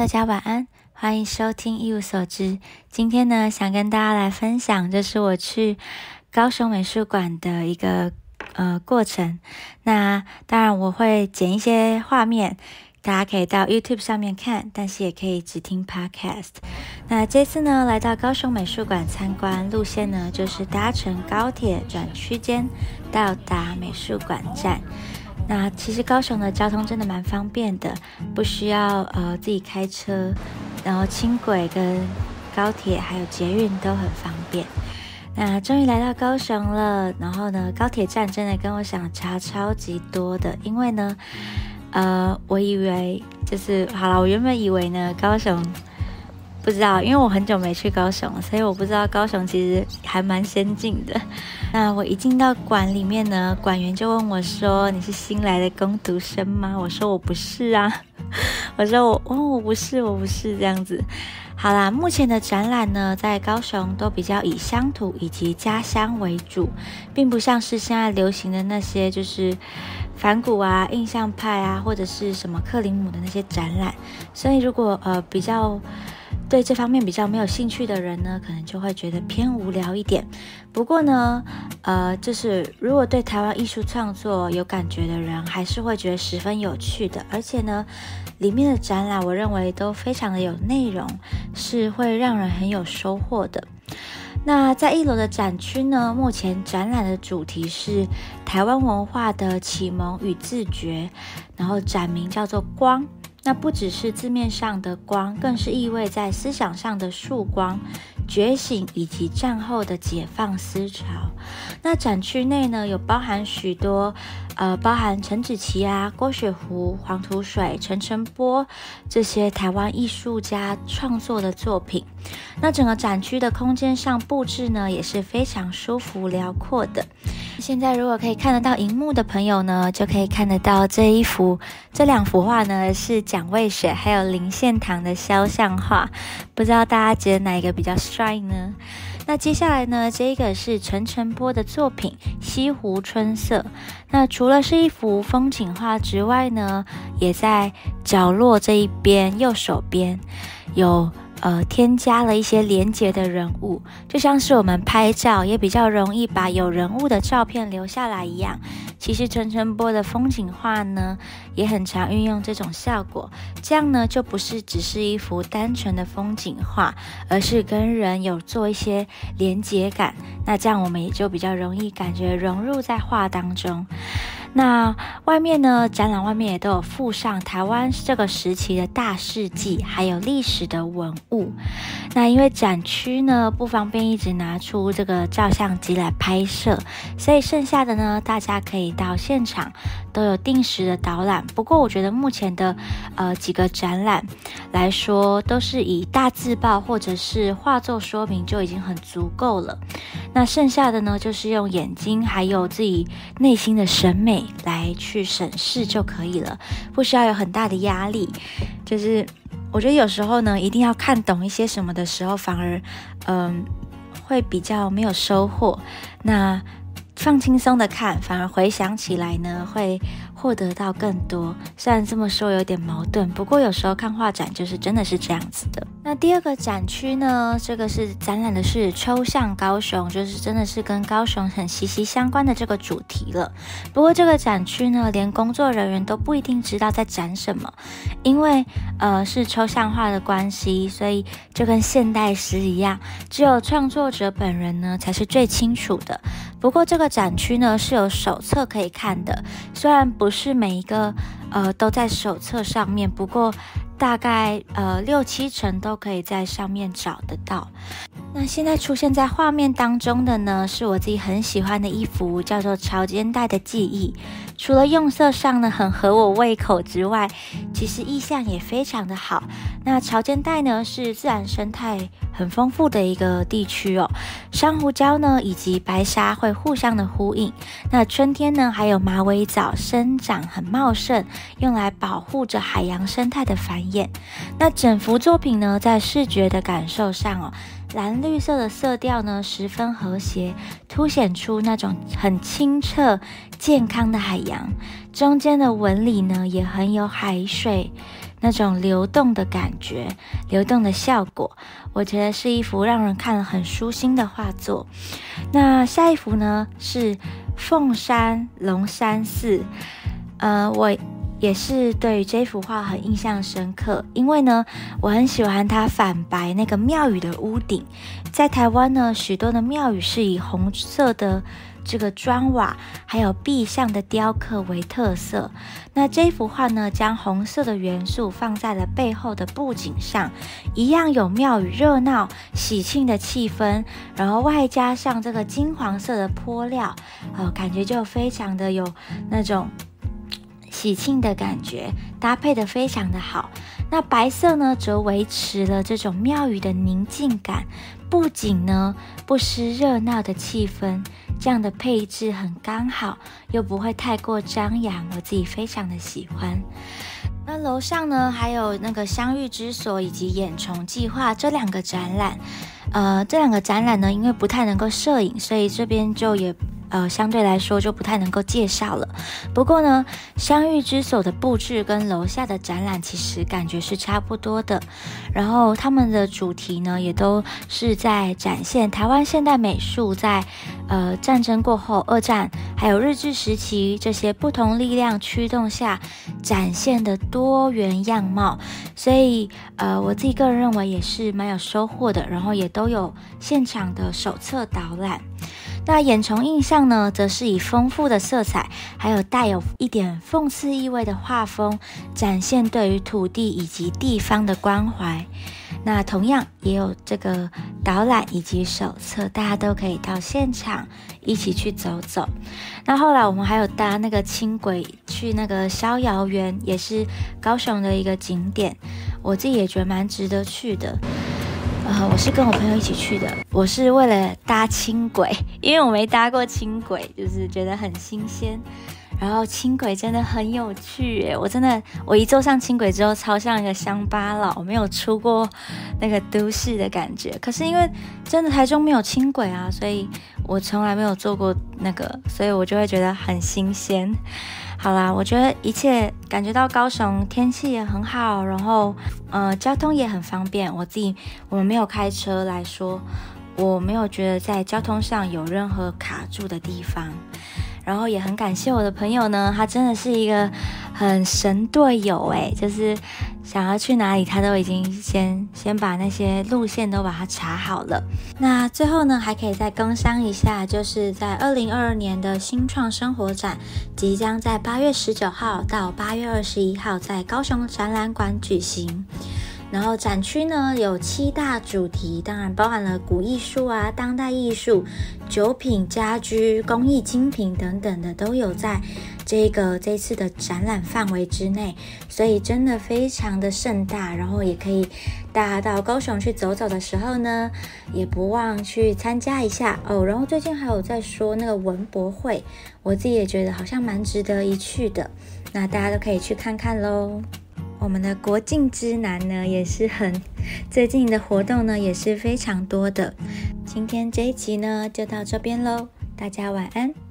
大家晚安，欢迎收听一无所知。今天呢，想跟大家来分享，这是我去高雄美术馆的一个呃过程。那当然我会剪一些画面，大家可以到 YouTube 上面看，但是也可以只听 Podcast。那这次呢，来到高雄美术馆参观，路线呢就是搭乘高铁转区间到达美术馆站。那其实高雄的交通真的蛮方便的，不需要呃自己开车，然后轻轨跟高铁还有捷运都很方便。那终于来到高雄了，然后呢，高铁站真的跟我想差超级多的，因为呢，呃，我以为就是好了，我原本以为呢，高雄。不知道，因为我很久没去高雄，所以我不知道高雄其实还蛮先进的。那我一进到馆里面呢，馆员就问我说：“你是新来的工读生吗？”我说：“我不是啊。” 我说：“我哦，我不是，我不是这样子。”好啦，目前的展览呢，在高雄都比较以乡土以及家乡为主，并不像是现在流行的那些就是反骨啊、印象派啊，或者是什么克林姆的那些展览。所以如果呃比较。对这方面比较没有兴趣的人呢，可能就会觉得偏无聊一点。不过呢，呃，就是如果对台湾艺术创作有感觉的人，还是会觉得十分有趣的。而且呢，里面的展览我认为都非常的有内容，是会让人很有收获的。那在一楼的展区呢，目前展览的主题是台湾文化的启蒙与自觉，然后展名叫做“光”。那不只是字面上的光，更是意味在思想上的束光、觉醒以及战后的解放思潮。那展区内呢，有包含许多，呃，包含陈子琪啊、郭雪湖、黄土水、陈澄波这些台湾艺术家创作的作品。那整个展区的空间上布置呢，也是非常舒服辽阔的。现在如果可以看得到荧幕的朋友呢，就可以看得到这一幅、这两幅画呢，是蒋渭水还有林献堂的肖像画。不知道大家觉得哪一个比较呢？那接下来呢，这个是陈晨波的作品《西湖春色》。那除了是一幅风景画之外呢，也在角落这一边右手边有。呃，添加了一些连接的人物，就像是我们拍照也比较容易把有人物的照片留下来一样。其实陈晨波的风景画呢，也很常运用这种效果。这样呢，就不是只是一幅单纯的风景画，而是跟人有做一些连接感。那这样我们也就比较容易感觉融入在画当中。那外面呢？展览外面也都有附上台湾这个时期的大事迹，还有历史的文物。那因为展区呢不方便一直拿出这个照相机来拍摄，所以剩下的呢，大家可以到现场都有定时的导览。不过我觉得目前的呃几个展览来说，都是以大字报或者是画作说明就已经很足够了。那剩下的呢，就是用眼睛还有自己内心的审美来去审视就可以了，不需要有很大的压力。就是我觉得有时候呢，一定要看懂一些什么的时候，反而嗯会比较没有收获。那放轻松的看，反而回想起来呢会。获得到更多，虽然这么说有点矛盾，不过有时候看画展就是真的是这样子的。那第二个展区呢，这个是展览的是抽象高雄，就是真的是跟高雄很息息相关的这个主题了。不过这个展区呢，连工作人员都不一定知道在展什么，因为呃是抽象化的关系，所以就跟现代诗一样，只有创作者本人呢才是最清楚的。不过这个展区呢是有手册可以看的，虽然不是每一个呃都在手册上面，不过大概呃六七成都可以在上面找得到。那现在出现在画面当中的呢，是我自己很喜欢的一幅，叫做《潮间带的记忆》。除了用色上呢很合我胃口之外，其实意象也非常的好。那潮间带呢是自然生态很丰富的一个地区哦，珊瑚礁呢以及白沙会互相的呼应。那春天呢还有马尾藻生长很茂盛，用来保护着海洋生态的繁衍。那整幅作品呢在视觉的感受上哦。蓝绿色的色调呢，十分和谐，凸显出那种很清澈、健康的海洋。中间的纹理呢，也很有海水那种流动的感觉、流动的效果，我觉得是一幅让人看了很舒心的画作。那下一幅呢是凤山龙山寺，呃，我。也是对于这幅画很印象深刻，因为呢，我很喜欢它反白那个庙宇的屋顶。在台湾呢，许多的庙宇是以红色的这个砖瓦，还有壁上的雕刻为特色。那这幅画呢，将红色的元素放在了背后的布景上，一样有庙宇热闹喜庆的气氛，然后外加上这个金黄色的坡料，呃，感觉就非常的有那种。喜庆的感觉搭配的非常的好，那白色呢则维持了这种庙宇的宁静感，不仅呢不失热闹的气氛，这样的配置很刚好，又不会太过张扬，我自己非常的喜欢。那楼上呢还有那个相遇之所以及眼虫计划这两个展览，呃，这两个展览呢因为不太能够摄影，所以这边就也。呃，相对来说就不太能够介绍了。不过呢，相遇之所的布置跟楼下的展览其实感觉是差不多的。然后他们的主题呢，也都是在展现台湾现代美术在呃战争过后、二战还有日治时期这些不同力量驱动下展现的多元样貌。所以呃，我自己个人认为也是蛮有收获的。然后也都有现场的手册导览。那眼虫印象呢，则是以丰富的色彩，还有带有一点讽刺意味的画风，展现对于土地以及地方的关怀。那同样也有这个导览以及手册，大家都可以到现场一起去走走。那后来我们还有搭那个轻轨去那个逍遥园，也是高雄的一个景点，我自己也觉得蛮值得去的。我是跟我朋友一起去的，我是为了搭轻轨，因为我没搭过轻轨，就是觉得很新鲜。然后轻轨真的很有趣耶，我真的我一坐上轻轨之后，超像一个乡巴佬，没有出过那个都市的感觉。可是因为真的台中没有轻轨啊，所以我从来没有坐过那个，所以我就会觉得很新鲜。好啦，我觉得一切感觉到高雄天气也很好，然后呃交通也很方便。我自己我们没有开车来说，我没有觉得在交通上有任何卡住的地方。然后也很感谢我的朋友呢，他真的是一个很神队友诶，就是想要去哪里，他都已经先先把那些路线都把它查好了。那最后呢，还可以再工商一下，就是在二零二二年的新创生活展，即将在八月十九号到八月二十一号在高雄展览馆举行。然后展区呢有七大主题，当然包含了古艺术啊、当代艺术、酒品、家居、工艺精品等等的都有在这个这次的展览范围之内，所以真的非常的盛大。然后也可以大家到高雄去走走的时候呢，也不忘去参加一下哦。然后最近还有在说那个文博会，我自己也觉得好像蛮值得一去的，那大家都可以去看看喽。我们的国境之南呢，也是很最近的活动呢，也是非常多的。今天这一集呢，就到这边喽，大家晚安。